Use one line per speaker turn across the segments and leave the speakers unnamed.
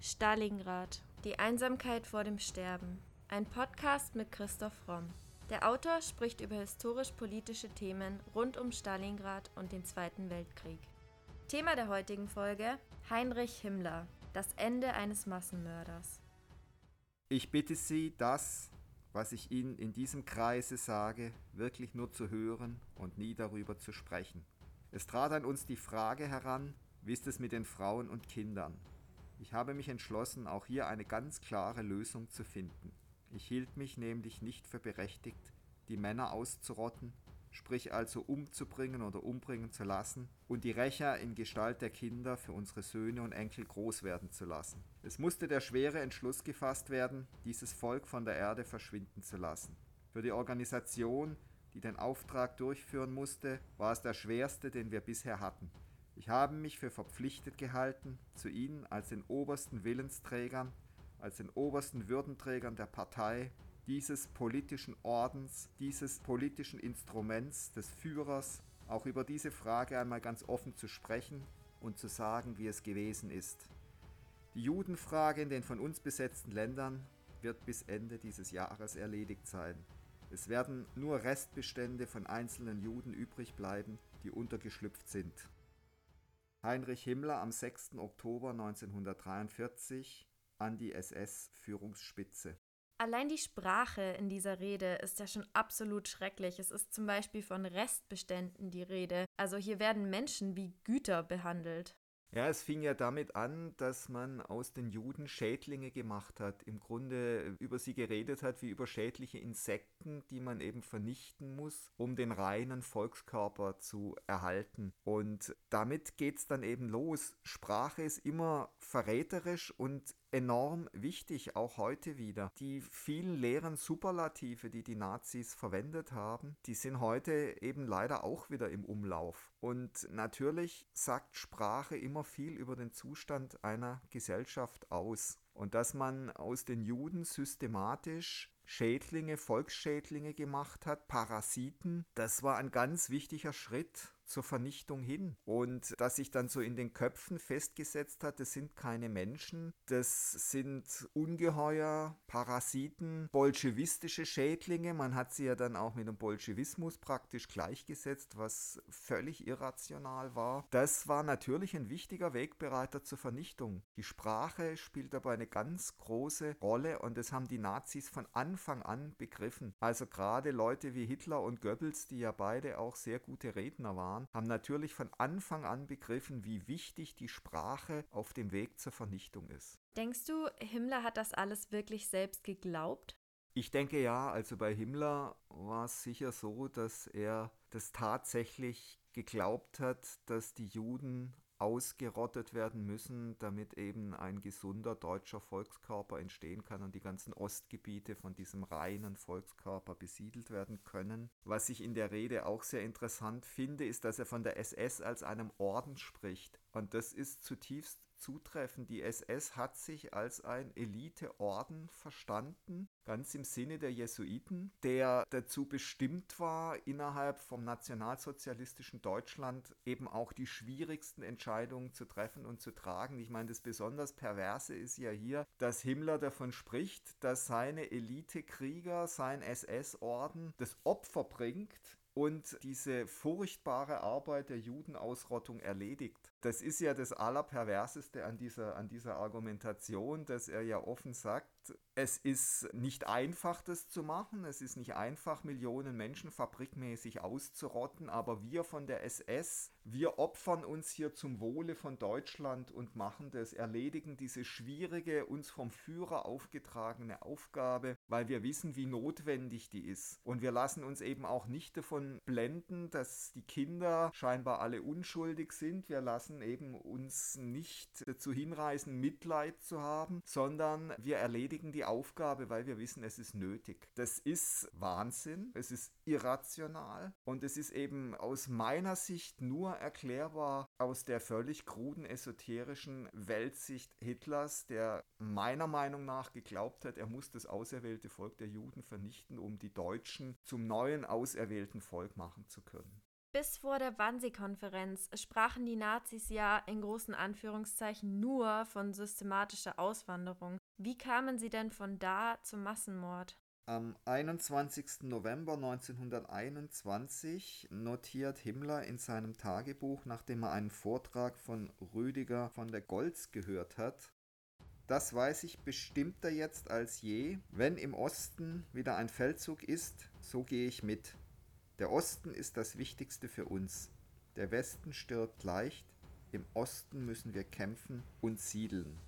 Stalingrad. Die Einsamkeit vor dem Sterben. Ein Podcast mit Christoph Romm. Der Autor spricht über historisch-politische Themen rund um Stalingrad und den Zweiten Weltkrieg. Thema der heutigen Folge: Heinrich Himmler. Das Ende eines Massenmörders.
Ich bitte Sie, das, was ich Ihnen in diesem Kreise sage, wirklich nur zu hören und nie darüber zu sprechen. Es trat an uns die Frage heran, wie ist es mit den Frauen und Kindern? Ich habe mich entschlossen, auch hier eine ganz klare Lösung zu finden. Ich hielt mich nämlich nicht für berechtigt, die Männer auszurotten, sprich also umzubringen oder umbringen zu lassen und die Rächer in Gestalt der Kinder für unsere Söhne und Enkel groß werden zu lassen. Es musste der schwere Entschluss gefasst werden, dieses Volk von der Erde verschwinden zu lassen. Für die Organisation, die den Auftrag durchführen musste, war es der schwerste, den wir bisher hatten. Ich habe mich für verpflichtet gehalten, zu Ihnen als den obersten Willensträgern, als den obersten Würdenträgern der Partei, dieses politischen Ordens, dieses politischen Instruments des Führers, auch über diese Frage einmal ganz offen zu sprechen und zu sagen, wie es gewesen ist. Die Judenfrage in den von uns besetzten Ländern wird bis Ende dieses Jahres erledigt sein. Es werden nur Restbestände von einzelnen Juden übrig bleiben, die untergeschlüpft sind. Heinrich Himmler am 6. Oktober 1943 an die SS-Führungsspitze.
Allein die Sprache in dieser Rede ist ja schon absolut schrecklich. Es ist zum Beispiel von Restbeständen die Rede. Also hier werden Menschen wie Güter behandelt.
Ja, es fing ja damit an, dass man aus den Juden Schädlinge gemacht hat, im Grunde über sie geredet hat wie über schädliche Insekten, die man eben vernichten muss, um den reinen Volkskörper zu erhalten. Und damit geht es dann eben los. Sprache ist immer verräterisch und enorm wichtig, auch heute wieder. Die vielen leeren Superlative, die die Nazis verwendet haben, die sind heute eben leider auch wieder im Umlauf. Und natürlich sagt Sprache immer viel über den Zustand einer Gesellschaft aus. Und dass man aus den Juden systematisch Schädlinge, Volksschädlinge gemacht hat, Parasiten, das war ein ganz wichtiger Schritt zur Vernichtung hin. Und dass sich dann so in den Köpfen festgesetzt hat, das sind keine Menschen, das sind Ungeheuer, Parasiten, bolschewistische Schädlinge. Man hat sie ja dann auch mit dem Bolschewismus praktisch gleichgesetzt, was völlig irrational war. Das war natürlich ein wichtiger Wegbereiter zur Vernichtung. Die Sprache spielt dabei eine ganz große Rolle und das haben die Nazis von Anfang an begriffen. Also gerade Leute wie Hitler und Goebbels, die ja beide auch sehr gute Redner waren, waren, haben natürlich von Anfang an begriffen, wie wichtig die Sprache auf dem Weg zur Vernichtung ist.
Denkst du, Himmler hat das alles wirklich selbst geglaubt?
Ich denke ja, also bei Himmler war es sicher so, dass er das tatsächlich geglaubt hat, dass die Juden ausgerottet werden müssen, damit eben ein gesunder deutscher Volkskörper entstehen kann und die ganzen Ostgebiete von diesem reinen Volkskörper besiedelt werden können. Was ich in der Rede auch sehr interessant finde, ist, dass er von der SS als einem Orden spricht. Und das ist zutiefst zutreffend. Die SS hat sich als ein Eliteorden verstanden, ganz im Sinne der Jesuiten, der dazu bestimmt war, innerhalb vom nationalsozialistischen Deutschland eben auch die schwierigsten Entscheidungen zu treffen und zu tragen. Ich meine, das besonders Perverse ist ja hier, dass Himmler davon spricht, dass seine Elitekrieger, sein SS-Orden das Opfer bringt, und diese furchtbare Arbeit der Judenausrottung erledigt. Das ist ja das Allerperverseste an dieser, an dieser Argumentation, dass er ja offen sagt, es ist nicht einfach, das zu machen. Es ist nicht einfach, Millionen Menschen fabrikmäßig auszurotten. Aber wir von der SS, wir opfern uns hier zum Wohle von Deutschland und machen das, erledigen diese schwierige, uns vom Führer aufgetragene Aufgabe, weil wir wissen, wie notwendig die ist. Und wir lassen uns eben auch nicht davon blenden, dass die Kinder scheinbar alle unschuldig sind. Wir lassen eben uns nicht dazu hinreißen, Mitleid zu haben, sondern wir erledigen die Aufgabe, weil wir wissen, es ist nötig. Das ist Wahnsinn, es ist irrational und es ist eben aus meiner Sicht nur erklärbar aus der völlig kruden esoterischen Weltsicht Hitlers, der meiner Meinung nach geglaubt hat, er muss das auserwählte Volk der Juden vernichten, um die Deutschen zum neuen auserwählten Volk machen zu können.
Bis vor der Wannsee-Konferenz sprachen die Nazis ja in großen Anführungszeichen nur von systematischer Auswanderung. Wie kamen sie denn von da zum Massenmord?
Am 21. November 1921 notiert Himmler in seinem Tagebuch, nachdem er einen Vortrag von Rüdiger von der Goltz gehört hat, das weiß ich bestimmter jetzt als je. Wenn im Osten wieder ein Feldzug ist, so gehe ich mit. Der Osten ist das Wichtigste für uns. Der Westen stirbt leicht, im Osten müssen wir kämpfen und siedeln.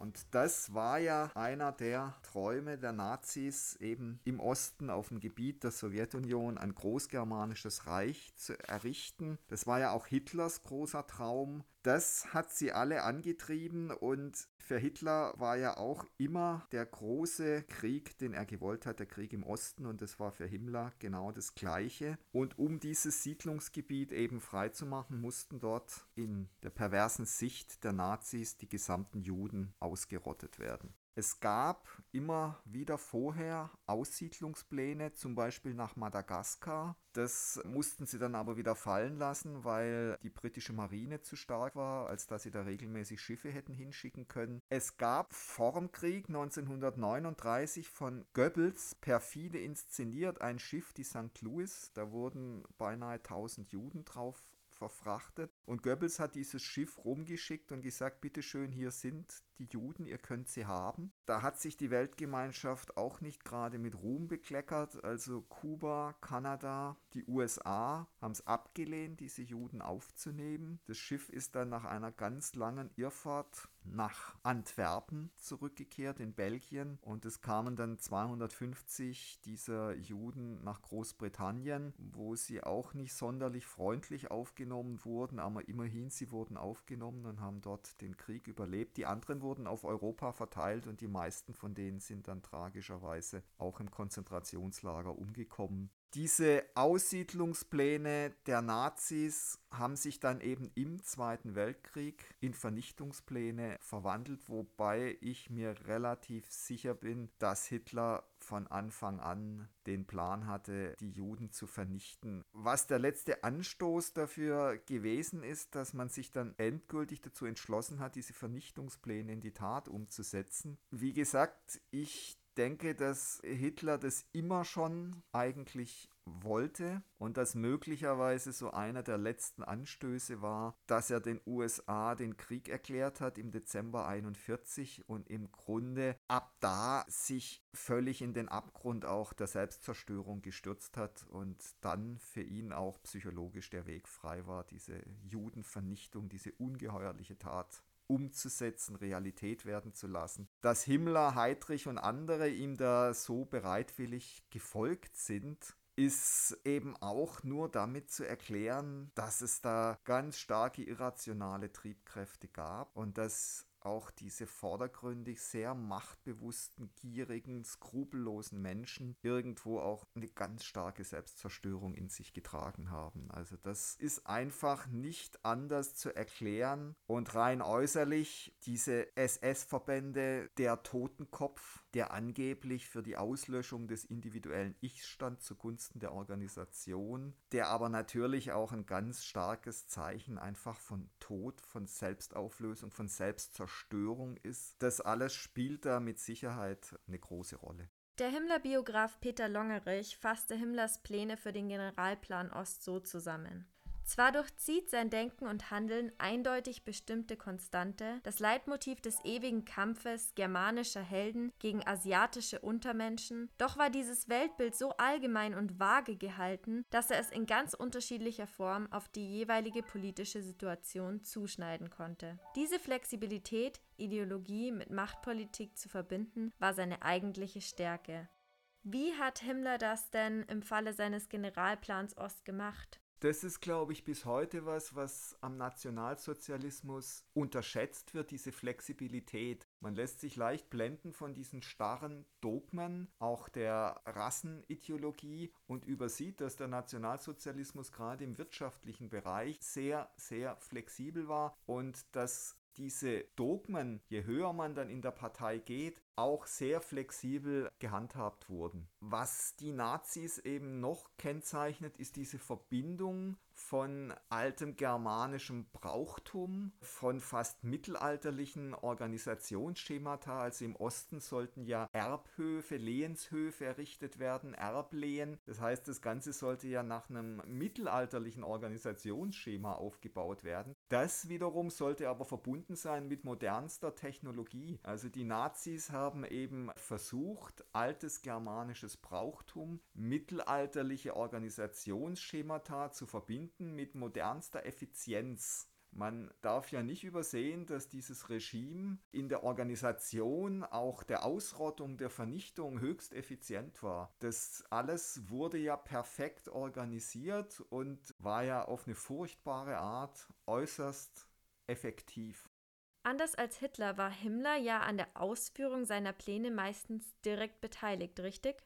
Und das war ja einer der Träume der Nazis, eben im Osten auf dem Gebiet der Sowjetunion ein großgermanisches Reich zu errichten. Das war ja auch Hitlers großer Traum. Das hat sie alle angetrieben und für Hitler war ja auch immer der große Krieg, den er gewollt hat, der Krieg im Osten und das war für Himmler genau das gleiche. Und um dieses Siedlungsgebiet eben freizumachen, mussten dort in der perversen Sicht der Nazis die gesamten Juden ausgerottet werden. Es gab immer wieder vorher Aussiedlungspläne, zum Beispiel nach Madagaskar. Das mussten sie dann aber wieder fallen lassen, weil die britische Marine zu stark war, als dass sie da regelmäßig Schiffe hätten hinschicken können. Es gab vor dem Krieg 1939 von Goebbels perfide inszeniert ein Schiff, die St. Louis. Da wurden beinahe 1000 Juden drauf verfrachtet. Und Goebbels hat dieses Schiff rumgeschickt und gesagt, bitteschön, hier sind die Juden, ihr könnt sie haben. Da hat sich die Weltgemeinschaft auch nicht gerade mit Ruhm bekleckert. Also Kuba, Kanada, die USA haben es abgelehnt, diese Juden aufzunehmen. Das Schiff ist dann nach einer ganz langen Irrfahrt nach Antwerpen zurückgekehrt in Belgien und es kamen dann 250 dieser Juden nach Großbritannien, wo sie auch nicht sonderlich freundlich aufgenommen wurden, aber immerhin sie wurden aufgenommen und haben dort den Krieg überlebt. Die anderen wurden auf Europa verteilt und die meisten von denen sind dann tragischerweise auch im Konzentrationslager umgekommen. Diese Aussiedlungspläne der Nazis haben sich dann eben im Zweiten Weltkrieg in Vernichtungspläne verwandelt, wobei ich mir relativ sicher bin, dass Hitler von Anfang an den Plan hatte, die Juden zu vernichten. Was der letzte Anstoß dafür gewesen ist, dass man sich dann endgültig dazu entschlossen hat, diese Vernichtungspläne in die Tat umzusetzen. Wie gesagt, ich denke, dass Hitler das immer schon eigentlich wollte und dass möglicherweise so einer der letzten Anstöße war, dass er den USA den Krieg erklärt hat im Dezember 41 und im Grunde ab da sich völlig in den Abgrund auch der Selbstzerstörung gestürzt hat und dann für ihn auch psychologisch der Weg frei war, diese Judenvernichtung, diese ungeheuerliche Tat umzusetzen, Realität werden zu lassen. Dass Himmler, Heydrich und andere ihm da so bereitwillig gefolgt sind, ist eben auch nur damit zu erklären, dass es da ganz starke irrationale Triebkräfte gab und dass auch diese vordergründig sehr machtbewussten, gierigen, skrupellosen Menschen irgendwo auch eine ganz starke Selbstzerstörung in sich getragen haben. Also das ist einfach nicht anders zu erklären und rein äußerlich diese SS-Verbände, der Totenkopf, der angeblich für die Auslöschung des individuellen Ichs stand zugunsten der Organisation, der aber natürlich auch ein ganz starkes Zeichen einfach von Tod, von Selbstauflösung, von Selbstzerstörung Zerstörung ist. Das alles spielt da mit Sicherheit eine große Rolle.
Der Himmler-Biograf Peter Longerich fasste Himmlers Pläne für den Generalplan Ost so zusammen. Zwar durchzieht sein Denken und Handeln eindeutig bestimmte Konstante, das Leitmotiv des ewigen Kampfes germanischer Helden gegen asiatische Untermenschen, doch war dieses Weltbild so allgemein und vage gehalten, dass er es in ganz unterschiedlicher Form auf die jeweilige politische Situation zuschneiden konnte. Diese Flexibilität, Ideologie mit Machtpolitik zu verbinden, war seine eigentliche Stärke. Wie hat Himmler das denn im Falle seines Generalplans Ost gemacht?
Das ist, glaube ich, bis heute was, was am Nationalsozialismus unterschätzt wird, diese Flexibilität. Man lässt sich leicht blenden von diesen starren Dogmen, auch der Rassenideologie und übersieht, dass der Nationalsozialismus gerade im wirtschaftlichen Bereich sehr, sehr flexibel war und dass diese Dogmen, je höher man dann in der Partei geht, auch sehr flexibel gehandhabt wurden. Was die Nazis eben noch kennzeichnet, ist diese Verbindung von altem germanischem Brauchtum, von fast mittelalterlichen Organisationsschemata. Also im Osten sollten ja Erbhöfe, Lehenshöfe errichtet werden, Erblehen. Das heißt, das Ganze sollte ja nach einem mittelalterlichen Organisationsschema aufgebaut werden. Das wiederum sollte aber verbunden sein mit modernster Technologie. Also die Nazis haben eben versucht, altes germanisches Brauchtum, mittelalterliche Organisationsschemata zu verbinden mit modernster Effizienz. Man darf ja nicht übersehen, dass dieses Regime in der Organisation auch der Ausrottung, der Vernichtung höchst effizient war. Das alles wurde ja perfekt organisiert und war ja auf eine furchtbare Art äußerst effektiv.
Anders als Hitler war Himmler ja an der Ausführung seiner Pläne meistens direkt beteiligt, richtig?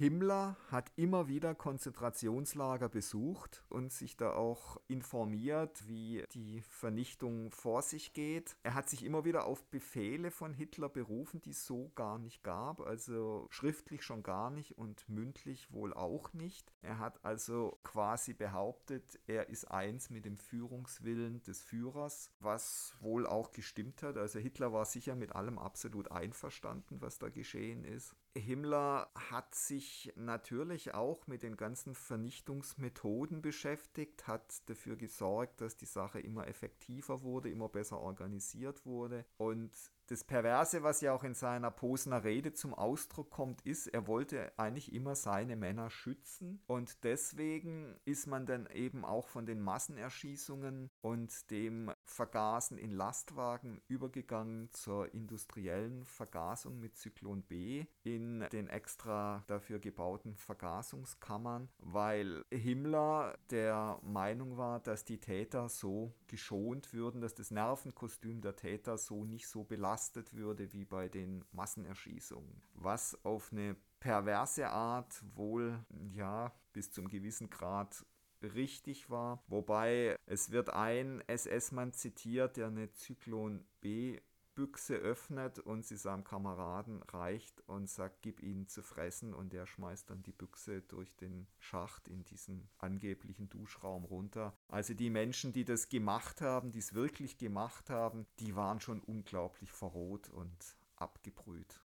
Himmler hat immer wieder Konzentrationslager besucht und sich da auch informiert, wie die Vernichtung vor sich geht. Er hat sich immer wieder auf Befehle von Hitler berufen, die es so gar nicht gab, also schriftlich schon gar nicht und mündlich wohl auch nicht. Er hat also quasi behauptet, er ist eins mit dem Führungswillen des Führers, was wohl auch gestimmt hat. Also Hitler war sicher mit allem absolut einverstanden, was da geschehen ist. Himmler hat sich natürlich auch mit den ganzen Vernichtungsmethoden beschäftigt, hat dafür gesorgt, dass die Sache immer effektiver wurde, immer besser organisiert wurde. Und das Perverse, was ja auch in seiner Posener Rede zum Ausdruck kommt, ist, er wollte eigentlich immer seine Männer schützen. Und deswegen ist man dann eben auch von den Massenerschießungen und dem Vergasen in Lastwagen übergegangen zur industriellen Vergasung mit Zyklon B in den extra dafür gebauten Vergasungskammern, weil Himmler der Meinung war, dass die Täter so geschont würden, dass das Nervenkostüm der Täter so nicht so belastet würde wie bei den Massenerschießungen. Was auf eine perverse Art wohl, ja, bis zum gewissen Grad richtig war. Wobei es wird ein SS-Mann zitiert, der eine Zyklon B Büchse öffnet und sie seinem Kameraden reicht und sagt, gib ihnen zu fressen und der schmeißt dann die Büchse durch den Schacht in diesen angeblichen Duschraum runter. Also die Menschen, die das gemacht haben, die es wirklich gemacht haben, die waren schon unglaublich verroht und abgebrüht.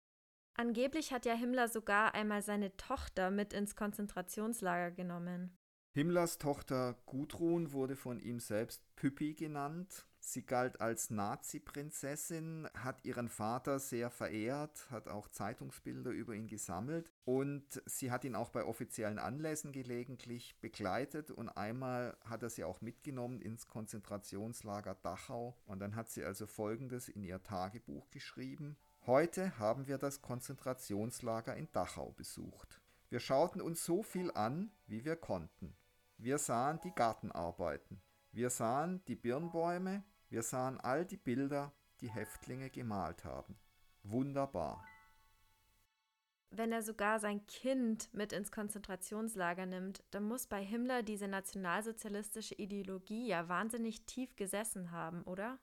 Angeblich hat ja Himmler sogar einmal seine Tochter mit ins Konzentrationslager genommen.
Himmlers Tochter Gudrun wurde von ihm selbst Püppi genannt Sie galt als Nazi-Prinzessin, hat ihren Vater sehr verehrt, hat auch Zeitungsbilder über ihn gesammelt und sie hat ihn auch bei offiziellen Anlässen gelegentlich begleitet und einmal hat er sie auch mitgenommen ins Konzentrationslager Dachau und dann hat sie also folgendes in ihr Tagebuch geschrieben. Heute haben wir das Konzentrationslager in Dachau besucht. Wir schauten uns so viel an, wie wir konnten. Wir sahen die Gartenarbeiten. Wir sahen die Birnbäume, wir sahen all die Bilder, die Häftlinge gemalt haben. Wunderbar.
Wenn er sogar sein Kind mit ins Konzentrationslager nimmt, dann muss bei Himmler diese nationalsozialistische Ideologie ja wahnsinnig tief gesessen haben, oder?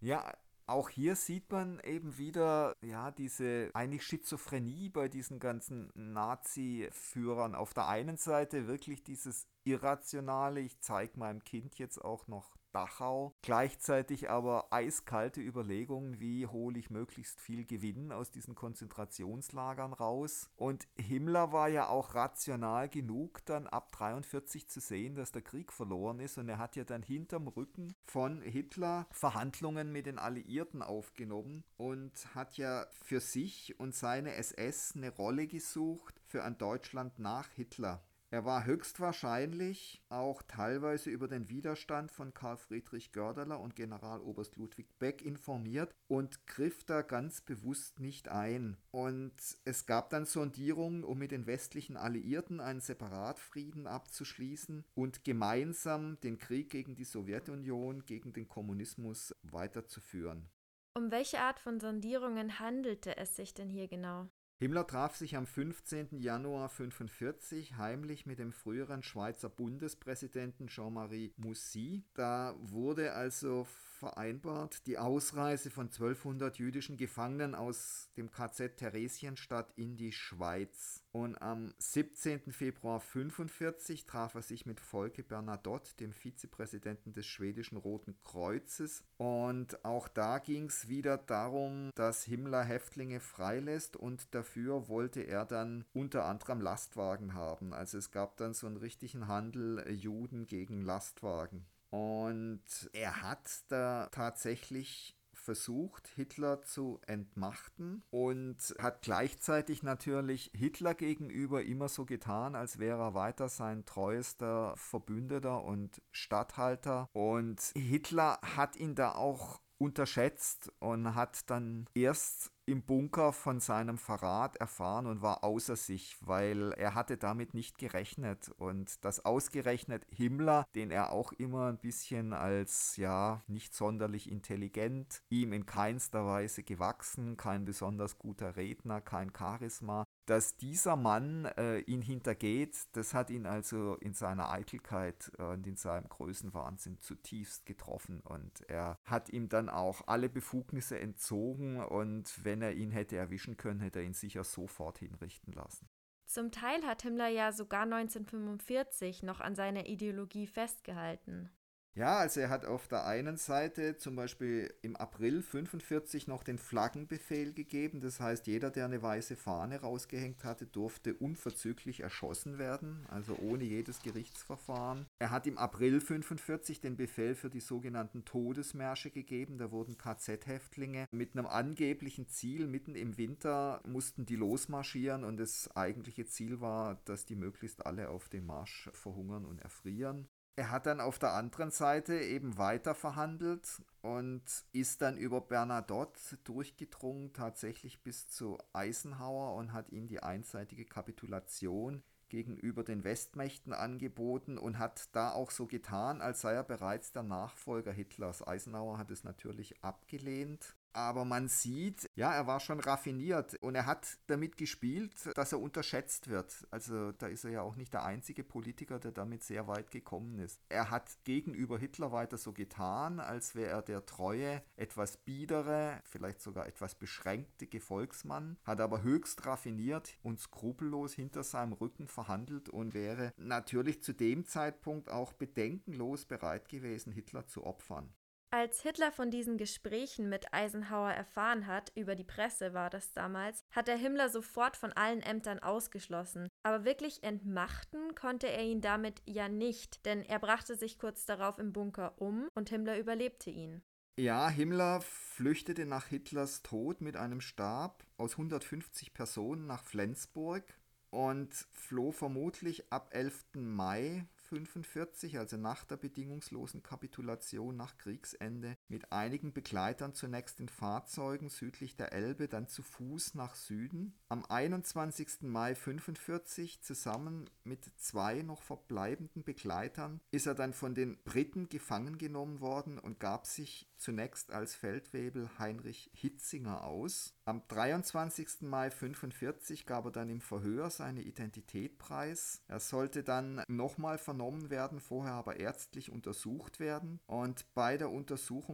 Ja, auch hier sieht man eben wieder, ja, diese eigentlich Schizophrenie bei diesen ganzen Nazi-Führern. Auf der einen Seite wirklich dieses Irrationale, ich zeige meinem Kind jetzt auch noch Dachau. Gleichzeitig aber eiskalte Überlegungen, wie hole ich möglichst viel Gewinn aus diesen Konzentrationslagern raus. Und Himmler war ja auch rational genug, dann ab 43 zu sehen, dass der Krieg verloren ist. Und er hat ja dann hinterm Rücken von Hitler Verhandlungen mit den Alliierten aufgenommen und hat ja für sich und seine SS eine Rolle gesucht für ein Deutschland nach Hitler. Er war höchstwahrscheinlich auch teilweise über den Widerstand von Karl Friedrich Gördeler und Generaloberst Ludwig Beck informiert und griff da ganz bewusst nicht ein. Und es gab dann Sondierungen, um mit den westlichen Alliierten einen Separatfrieden abzuschließen und gemeinsam den Krieg gegen die Sowjetunion, gegen den Kommunismus weiterzuführen.
Um welche Art von Sondierungen handelte es sich denn hier genau?
Himmler traf sich am 15. Januar 1945 heimlich mit dem früheren Schweizer Bundespräsidenten Jean-Marie Moussy. Da wurde also vereinbart, die Ausreise von 1200 jüdischen Gefangenen aus dem KZ Theresienstadt in die Schweiz. Und am 17. Februar 1945 traf er sich mit Volke Bernadotte, dem Vizepräsidenten des schwedischen Roten Kreuzes. Und auch da ging es wieder darum, dass Himmler Häftlinge freilässt und dafür wollte er dann unter anderem Lastwagen haben. Also es gab dann so einen richtigen Handel äh, Juden gegen Lastwagen. Und er hat da tatsächlich versucht, Hitler zu entmachten und hat gleichzeitig natürlich Hitler gegenüber immer so getan, als wäre er weiter sein treuester Verbündeter und Statthalter. Und Hitler hat ihn da auch unterschätzt und hat dann erst im Bunker von seinem Verrat erfahren und war außer sich, weil er hatte damit nicht gerechnet. Und das ausgerechnet Himmler, den er auch immer ein bisschen als ja nicht sonderlich intelligent, ihm in keinster Weise gewachsen, kein besonders guter Redner, kein Charisma, dass dieser Mann äh, ihn hintergeht, das hat ihn also in seiner Eitelkeit und in seinem Größenwahnsinn zutiefst getroffen. Und er hat ihm dann auch alle Befugnisse entzogen und wenn er ihn hätte erwischen können, hätte er ihn sicher sofort hinrichten lassen.
Zum Teil hat Himmler ja sogar 1945 noch an seiner Ideologie festgehalten.
Ja, also er hat auf der einen Seite zum Beispiel im April 45 noch den Flaggenbefehl gegeben. Das heißt, jeder, der eine weiße Fahne rausgehängt hatte, durfte unverzüglich erschossen werden, also ohne jedes Gerichtsverfahren. Er hat im April 45 den Befehl für die sogenannten Todesmärsche gegeben. Da wurden KZ-Häftlinge mit einem angeblichen Ziel mitten im Winter mussten die losmarschieren und das eigentliche Ziel war, dass die möglichst alle auf dem Marsch verhungern und erfrieren. Er hat dann auf der anderen Seite eben weiter verhandelt und ist dann über Bernadotte durchgedrungen, tatsächlich bis zu Eisenhower und hat ihm die einseitige Kapitulation gegenüber den Westmächten angeboten und hat da auch so getan, als sei er bereits der Nachfolger Hitlers. Eisenhower hat es natürlich abgelehnt aber man sieht, ja, er war schon raffiniert und er hat damit gespielt, dass er unterschätzt wird. Also da ist er ja auch nicht der einzige Politiker, der damit sehr weit gekommen ist. Er hat gegenüber Hitler weiter so getan, als wäre er der treue, etwas biedere, vielleicht sogar etwas beschränkte Gefolgsmann, hat aber höchst raffiniert und skrupellos hinter seinem Rücken verhandelt und wäre natürlich zu dem Zeitpunkt auch bedenkenlos bereit gewesen, Hitler zu opfern.
Als Hitler von diesen Gesprächen mit Eisenhower erfahren hat, über die Presse war das damals, hat er Himmler sofort von allen Ämtern ausgeschlossen. Aber wirklich entmachten konnte er ihn damit ja nicht, denn er brachte sich kurz darauf im Bunker um und Himmler überlebte ihn.
Ja, Himmler flüchtete nach Hitlers Tod mit einem Stab aus 150 Personen nach Flensburg und floh vermutlich ab 11. Mai 1945, also nach der bedingungslosen Kapitulation nach Kriegsende, mit einigen Begleitern zunächst in Fahrzeugen südlich der Elbe, dann zu Fuß nach Süden. Am 21. Mai 1945 zusammen mit zwei noch verbleibenden Begleitern ist er dann von den Briten gefangen genommen worden und gab sich zunächst als Feldwebel Heinrich Hitzinger aus. Am 23. Mai 1945 gab er dann im Verhör seine Identität preis. Er sollte dann nochmal vernommen werden, vorher aber ärztlich untersucht werden. Und bei der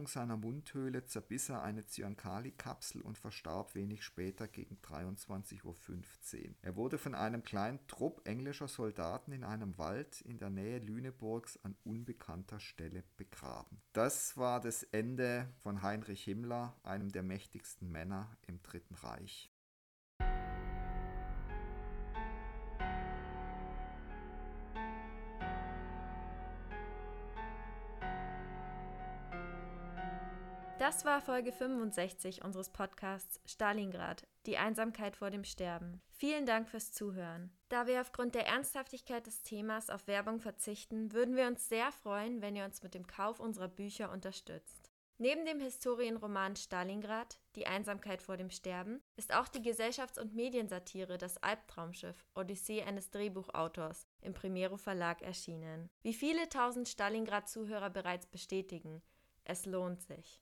Untersuchung seiner Mundhöhle zerbiss er eine Zyankali-Kapsel und verstarb wenig später gegen 23.15 Uhr. Er wurde von einem kleinen Trupp englischer Soldaten in einem Wald in der Nähe Lüneburgs an unbekannter Stelle begraben. Das war das Ende von Heinrich Himmler, einem der mächtigsten Männer im Dritten Reich.
Das war Folge 65 unseres Podcasts Stalingrad, die Einsamkeit vor dem Sterben. Vielen Dank fürs Zuhören. Da wir aufgrund der Ernsthaftigkeit des Themas auf Werbung verzichten, würden wir uns sehr freuen, wenn ihr uns mit dem Kauf unserer Bücher unterstützt. Neben dem Historienroman Stalingrad, Die Einsamkeit vor dem Sterben, ist auch die Gesellschafts- und Mediensatire Das Albtraumschiff, Odyssee eines Drehbuchautors im Primero Verlag erschienen. Wie viele tausend Stalingrad-Zuhörer bereits bestätigen, es lohnt sich.